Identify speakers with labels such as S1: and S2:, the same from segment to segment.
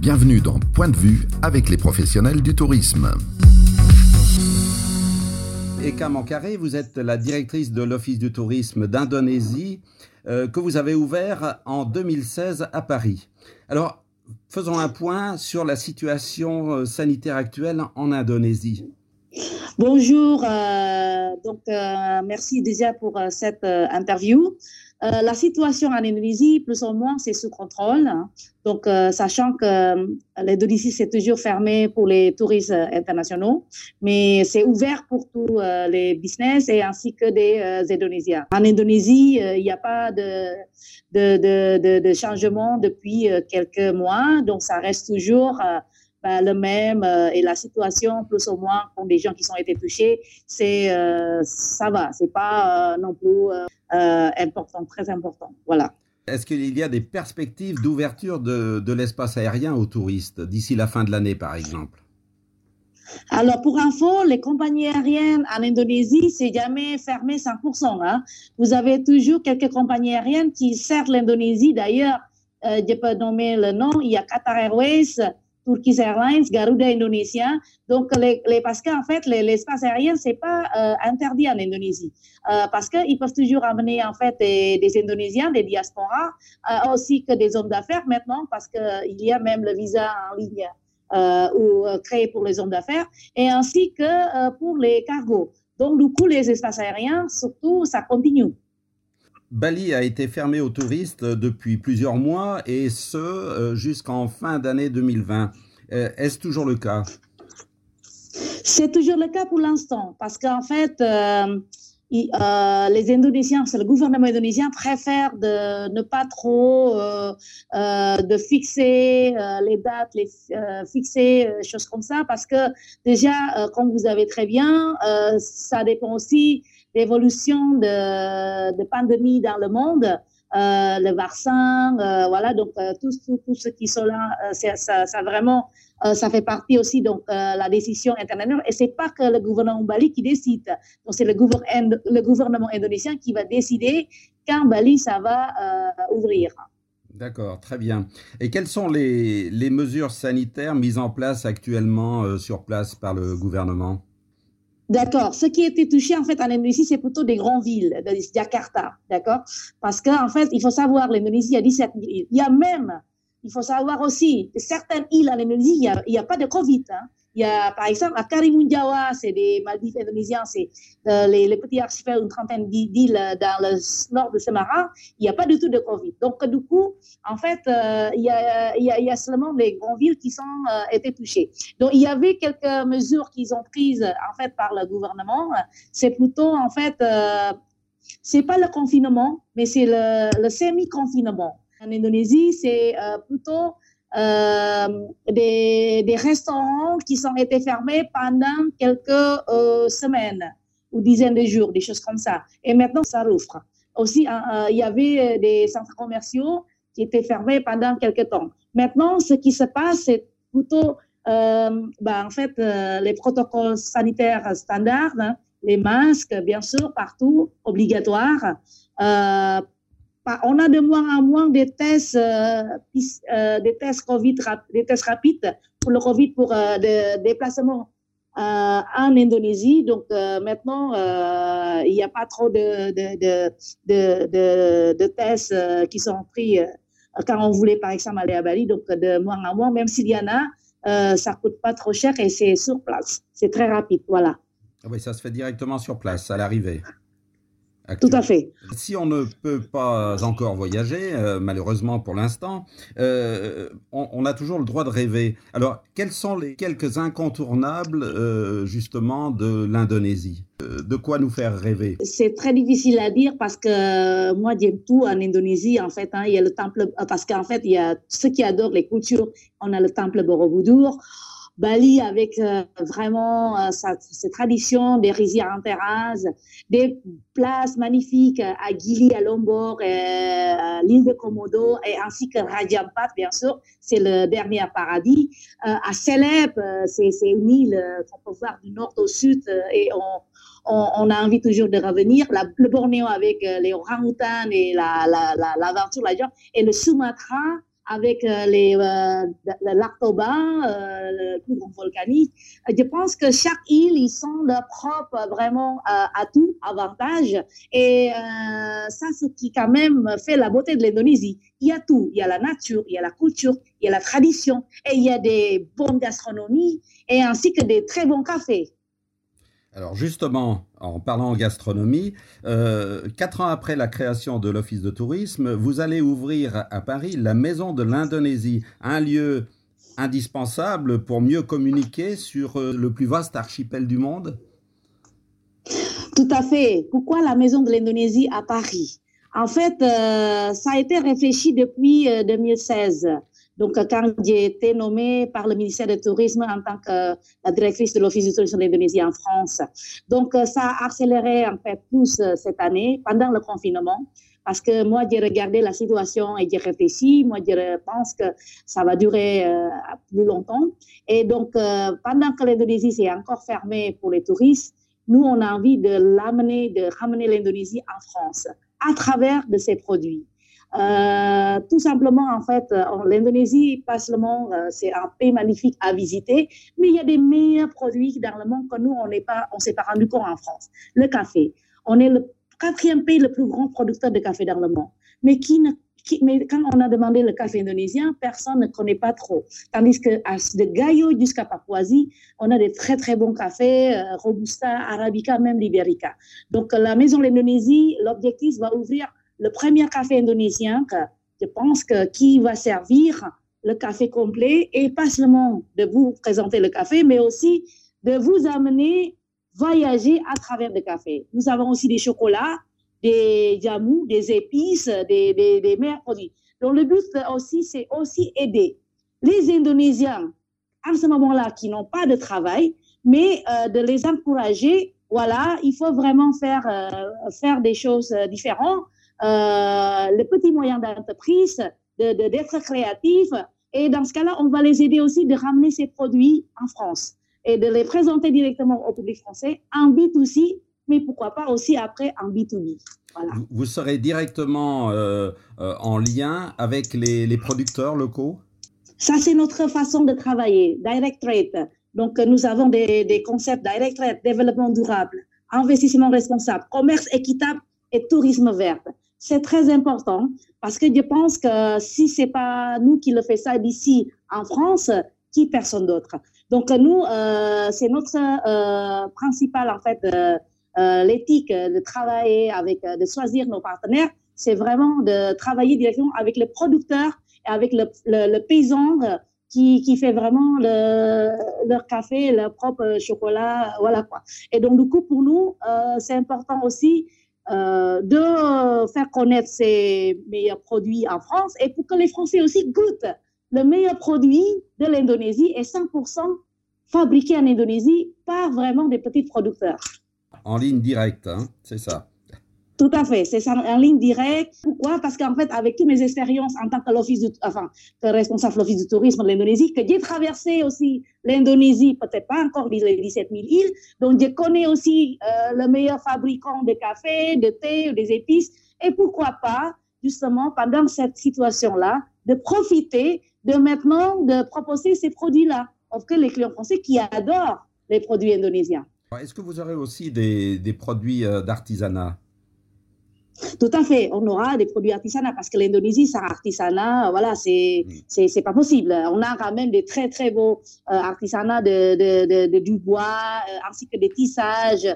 S1: Bienvenue dans Point de vue avec les professionnels du tourisme.
S2: Eka Mankare, vous êtes la directrice de l'Office du tourisme d'Indonésie euh, que vous avez ouvert en 2016 à Paris. Alors, faisons un point sur la situation euh, sanitaire actuelle en Indonésie.
S3: Bonjour, euh, donc euh, merci déjà pour euh, cette euh, interview. Euh, la situation en Indonésie, plus ou moins, c'est sous contrôle. Donc, euh, sachant que euh, l'Indonésie, c'est toujours fermé pour les touristes internationaux, mais c'est ouvert pour tous les business et ainsi que des Indonésiens. En Indonésie, il n'y a pas de, de, de, de, changement depuis quelques mois, donc ça reste toujours ben, le même euh, et la situation plus ou moins pour des gens qui sont été touchés, c'est euh, ça va, c'est pas euh, non plus important, très important. Voilà.
S2: Est-ce qu'il y a des perspectives d'ouverture de, de l'espace aérien aux touristes d'ici la fin de l'année, par exemple?
S3: Alors, pour info, les compagnies aériennes en Indonésie, c'est jamais fermé 100%. Hein. Vous avez toujours quelques compagnies aériennes qui servent l'Indonésie. D'ailleurs, je peux nommer le nom. Il y a Qatar Airways, Turkish Airlines, Garuda Indonesia. Donc, les, les, parce qu'en fait, les- l'espace aérien, c'est pas euh, interdit en Indonésie. Euh, parce qu'ils peuvent toujours amener, en fait, des, Indonésiens, des diasporas, euh, aussi que des hommes d'affaires maintenant, parce qu'il y a même le visa en ligne euh, ou euh, créé pour les hommes d'affaires, et ainsi que euh, pour les cargos. Donc, du coup, les espaces aériens, surtout, ça continue.
S2: Bali a été fermé aux touristes depuis plusieurs mois et ce euh, jusqu'en fin d'année 2020. Euh, Est-ce toujours le cas?
S3: C'est toujours le cas pour l'instant, parce qu'en fait, euh, euh, les Indonésiens, c'est le gouvernement indonésien préfère de ne pas trop euh, euh, de fixer euh, les dates, les euh, fixer euh, choses comme ça, parce que déjà, euh, comme vous savez très bien, euh, ça dépend aussi de l'évolution de, de pandémie dans le monde. Euh, le vaccin, euh, voilà, donc euh, tous tous tous ceux qui sont là, ça, vraiment ça fait partie aussi donc la décision internationale et c'est pas que le gouvernement Bali qui décide donc c'est le, gouvernement indonésien qui va décider quand Bali ça va ouvrir
S2: D'accord, très bien. Et quelles sont les, mesures sanitaires mises en place actuellement sur place par le gouvernement?
S3: D'accord. Ce qui a été touché en fait en Indonésie, c'est plutôt des grandes villes, de Jakarta, d'accord? Parce qu'en fait, il faut savoir, l'Indonésie a 17 000 îles. Il y a même, il faut savoir aussi, que certaines îles en Indonésie, il n'y a, a pas de Covid. Hein. Il y a, par exemple, à Karimun Jawa, c'est des Maldives indonésiens, c'est euh, les, les petits archipels, une trentaine d'îles euh, dans le nord de Sumatra, il n'y a pas du tout de Covid. Donc, du coup, en fait, euh, il, y a, il, y a, il y a seulement les grandes villes qui sont euh, été touchées. Donc, il y avait quelques mesures qu'ils ont prises, en fait, par le gouvernement. C'est plutôt, en fait, euh, c'est pas le confinement, mais c'est le, le semi-confinement. En Indonésie, c'est euh, plutôt des, des restaurants qui sont été fermés pendant quelques euh, semaines ou dizaines de jours, des choses comme ça. Et maintenant, ça rouvre. Aussi, euh, euh, il y avait des centres commerciaux qui étaient fermés pendant quelques temps. Maintenant, ce qui se passe, c'est plutôt, euh, ben, en fait, euh, les protocoles sanitaires standards, hein, les masques, bien sûr, partout, obligatoires. Euh, on a de moins en moins des tests, euh, euh, des tests Covid, des tests rapides pour le Covid pour euh, des déplacements euh, en Indonésie. Donc euh, maintenant, il n'y a pas trop de, tests qui sont pris quand on voulait par exemple aller à Bali. Donc de moins en moins, même s'il y en a, ça coûte pas trop cher et c'est sur place. C'est très rapide, voilà.
S2: Ah Oui, ça se fait directement sur place, à l'arrivée.
S3: Tout à fait.
S2: Si on ne peut pas encore voyager, euh, malheureusement pour l'instant, euh, on, on a toujours le droit de rêver. Alors, quels sont les quelques incontournables, euh, justement, de l'Indonésie? De quoi nous faire rêver?
S3: C'est très difficile à dire parce que moi j'aime tout en Indonésie en fait. Hein, il y a le temple parce qu'en fait il y a ceux qui adorent les cultures. On a le temple Borobudur. Bali avec euh, vraiment euh, sa, ses traditions, des rizières en terrasse, des places magnifiques euh, à Gili, à Lombok, euh, à l'île de Komodo et ainsi que Raja Ampat, bien sûr, c'est le dernier paradis. Euh, à Celeb, euh, c'est une île euh, qu'on peut voir du nord au sud euh, et on, on, on, a envie toujours de revenir. La, le Bornéo avec euh, les orang-outans et l'aventure la, la, la, la, et le Sumatra avec euh, les, euh, euh, le grand volcanique. Je pense que chaque île, ils sont leur propre vraiment atout, avantage. Et ça, ce qui quand même fait la beauté de l'Indonésie. Il y a tout. Il y a la nature, il y a la culture, il y a la tradition, et il y a des bonnes gastronomies, et ainsi que des très bons cafés.
S2: Alors justement, en parlant gastronomie, euh, quatre ans après la création de l'Office de tourisme, vous allez ouvrir à Paris la Maison de l'Indonésie, un lieu indispensable pour mieux communiquer sur euh, le plus vaste archipel du monde?
S3: Tout à fait. Pourquoi la Maison de l'Indonésie à Paris? En fait, euh, ça a été réfléchi depuis 2016. Donc, quand j'ai été nommée par le ministère du Tourisme en tant que la directrice de l'Office du tourisme d'Indonésie en France. Donc, ça a accéléré en fait plus euh, cette année pendant le confinement parce que moi, j'ai regardé la situation et j'ai réfléchi. Moi, je pense que ça va durer euh, plus longtemps. Et donc, euh, pendant que l'Indonésie s'est encore fermée pour les touristes, nous, on a envie de l'amener, de ramener l'Indonésie en France à travers de ces produits. Euh, tout simplement, en fait, euh, l'Indonésie, pas seulement, euh, c'est un pays magnifique à visiter, mais il y a des meilleurs produits dans le monde que nous, on n'est pas, on s'est pas rendu compte en France. Le café. On est le quatrième pays le plus grand producteur de café dans le monde. Mais qui mais quand on a demandé le café indonésien, personne ne connaît pas trop. Tandis que de Gayo jusqu'à Papouasie, on a des très très bons cafés, Robusta, Arabica, même Liberica. Donc la maison l'Indonésie, l'objectif va ouvrir le premier café indonésien, je pense que qui va servir le café complet et pas seulement de vous présenter le café, mais aussi de vous amener voyager à travers le café. Nous avons aussi des chocolats, des jamous, des épices, des, des, meilleurs produits. Donc le but aussi, c'est aussi aider les Indonésiens à ce moment-là qui n'ont pas de travail, mais euh, de les encourager. Voilà, il faut vraiment faire euh, faire des choses euh, différentes les petits moyens d'entreprise, d'être de, créatifs. Et dans ce cas-là, on va les aider aussi de ramener ces produits en France et de les présenter directement au public français en B2C, mais pourquoi pas aussi après en B2B.
S2: Voilà. Vous serez directement euh, euh, en lien avec les, les producteurs locaux?
S3: Ça, c'est notre façon de travailler, direct trade. Donc, nous avons des, des concepts direct trade, développement durable, investissement responsable, commerce équitable et tourisme vert. C'est très important parce que je pense que si c'est pas nous qui le faisons ça d'ici en France, qui personne d'autre? Donc nous, euh, c'est notre euh, principal en fait euh, euh l'éthique de travailler avec, de choisir nos partenaires, c'est vraiment de travailler directement avec les producteurs et avec le, le, le paysan qui, qui fait vraiment le, leur café, leur propre chocolat, voilà quoi. Et donc du coup pour nous, c'est important aussi euh, de faire connaître ces meilleurs produits en France et pour que les Français aussi goûtent le meilleur produit de l'Indonésie est 100% fabriqué en Indonésie par vraiment des petits producteurs.
S2: En ligne directe, hein, c'est ça.
S3: Tout à fait, c'est en ligne directe. Pourquoi? Parce qu'en fait, avec toutes mes expériences en tant que que responsable de l'office du tourisme de l'Indonésie, que j'ai traversé aussi l'Indonésie, peut-être pas encore les 17 000 îles, donc je connais aussi euh, le meilleur fabricant de café, de thé, des épices, et pourquoi pas, justement, pendant cette situation-là, de profiter de maintenant de proposer ces produits-là. Auprès les clients français qui adorent les produits indonésiens.
S2: Est-ce que vous aurez aussi des, des produits euh, d'artisanat?
S3: Tout à fait. On aura des produits artisanaux parce que l'Indonésie, sans artisanat, voilà, c'est, c'est, c'est pas possible. On a quand même des très, très beaux euh, artisanats de, de, de, du bois, euh, ainsi que des tissages,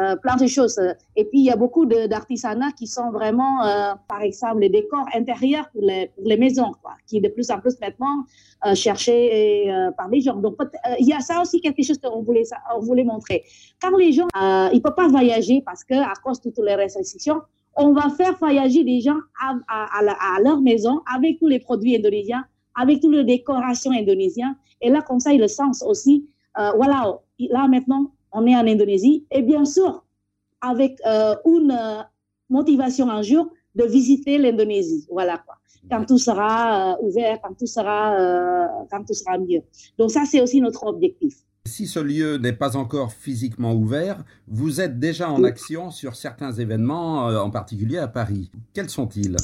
S3: euh, plein de choses. Et puis, il y a beaucoup d'artisanats qui sont vraiment, euh, par exemple, les décors intérieurs pour les, pour les maisons, quoi, qui est de plus en plus maintenant euh, cherché par les gens. Donc, il y a ça aussi quelque chose qu'on voulait, on voulait montrer. Quand les gens, ils ne peuvent pas voyager parce que à cause de toutes les restrictions, on va faire voyager les gens à, leur maison avec tous les produits indonésiens, avec toutes les décorations indonésiennes. Et là, comme ça, ils le sentent aussi. Euh, voilà, là maintenant, on est en Indonésie. Et bien sûr, avec euh, une euh, motivation un jour de visiter l'Indonésie. Voilà quoi. Quand tout sera ouvert, quand tout sera, quand tout sera mieux. Donc ça, c'est aussi notre objectif.
S2: Si ce lieu n'est pas encore physiquement ouvert, vous êtes déjà en action sur certains événements, euh, en particulier à Paris. Quels sont-ils?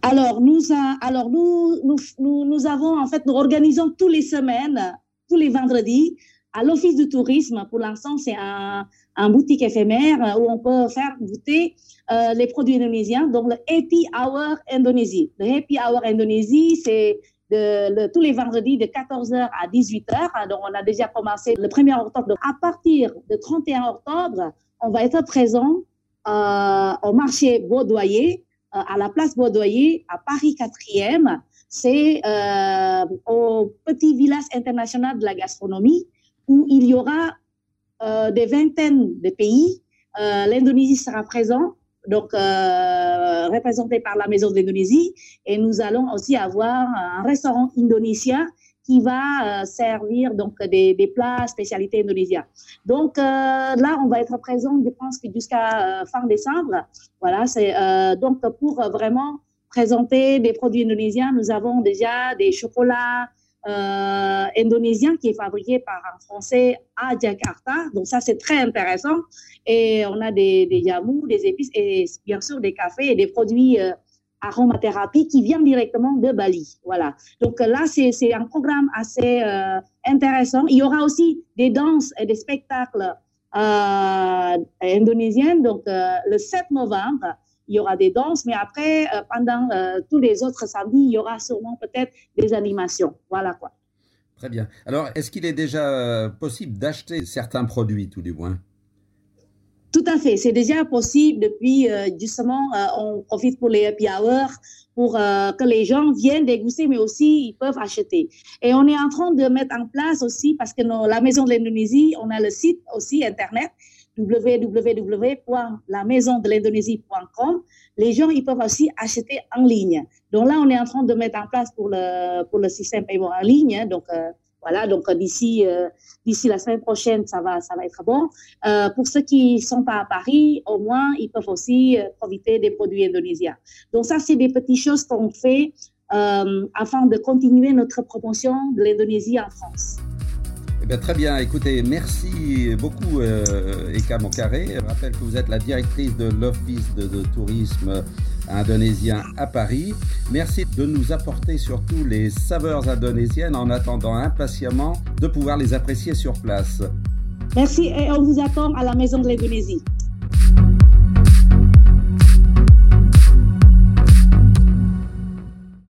S3: Alors, nous, avons, en fait, nous organisons tous les semaines, tous les vendredis, à l'Office du tourisme. Pour l'instant, c'est un, un, boutique éphémère où on peut faire goûter euh, les produits indonésiens. Donc, le Happy Hour Indonésie. Le Happy Hour Indonésie, c'est de, tous les vendredis de 14h à 18h. Donc, on a déjà commencé le 1er octobre. Donc, à partir du 31 octobre, on va être présent euh, au marché Baudoyer, euh, à la place Baudoyer, à Paris 4e. C'est euh, au petit village international de la gastronomie où il y aura des vingtaines de pays. L'Indonésie sera présent, donc représenté par la Maison d'Indonésie, et nous allons aussi avoir un restaurant indonésien qui va euh, servir donc des, des, plats spécialités indonésiens. Donc euh, là, on va être présent, je pense que jusqu'à euh, fin décembre. Voilà, c'est donc pour vraiment présenter des produits indonésiens. Nous avons déjà des chocolats euh, indonésiens qui est fabriqué par un Français à Jakarta. Donc ça, c'est très intéressant. Et on a des, des yamous, des épices et bien sûr des cafés et des produits aromathérapie qui vient directement de Bali. Voilà. Donc là, c'est un programme assez euh, intéressant. Il y aura aussi des danses et des spectacles euh, indonésiens. Donc euh, le 7 novembre, il y aura des danses, mais après, euh, pendant euh, tous les autres samedis, il y aura sûrement peut-être des animations. Voilà quoi.
S2: Très bien. Alors, est-ce qu'il est déjà possible d'acheter certains produits, tout du moins?
S3: Tout à fait, c'est déjà possible depuis euh, justement, euh, on profite pour les happy hours pour euh, que les gens viennent déguster, mais aussi ils peuvent acheter. Et on est en train de mettre en place aussi, parce que nos, la Maison de l'Indonésie, on a le site aussi internet www.lamaisondelindonésie.com. Les gens, ils peuvent aussi acheter en ligne. Donc là, on est en train de mettre en place pour le, pour le système paiement en ligne. Hein, donc, euh, voilà, donc euh, d'ici euh, d'ici la semaine prochaine, ça va ça va être bon. Pour ceux qui sont pas à Paris, au moins ils peuvent aussi profiter des produits indonésiens. Donc ça, c'est des petites choses qu'on fait afin de continuer notre promotion de l'Indonésie en France.
S2: Eh très bien. Écoutez, merci beaucoup, euh, Eka Mokaré. Je rappelle que vous êtes la directrice de l'Office de, tourisme indonésien à Paris. Merci de nous apporter surtout les saveurs indonésiennes en attendant impatiemment de pouvoir les apprécier sur place.
S3: Merci et on vous attend à la Maison de l'Indonésie.